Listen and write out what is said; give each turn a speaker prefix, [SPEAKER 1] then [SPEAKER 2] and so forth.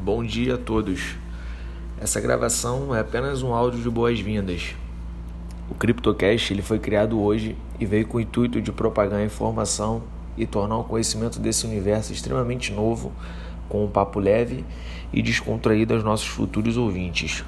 [SPEAKER 1] bom dia a todos. Essa gravação é apenas um áudio de boas-vindas. O CryptoCast ele foi criado hoje e veio com o intuito de propagar informação e tornar o conhecimento desse universo extremamente novo, com um papo leve e descontraído aos nossos futuros ouvintes.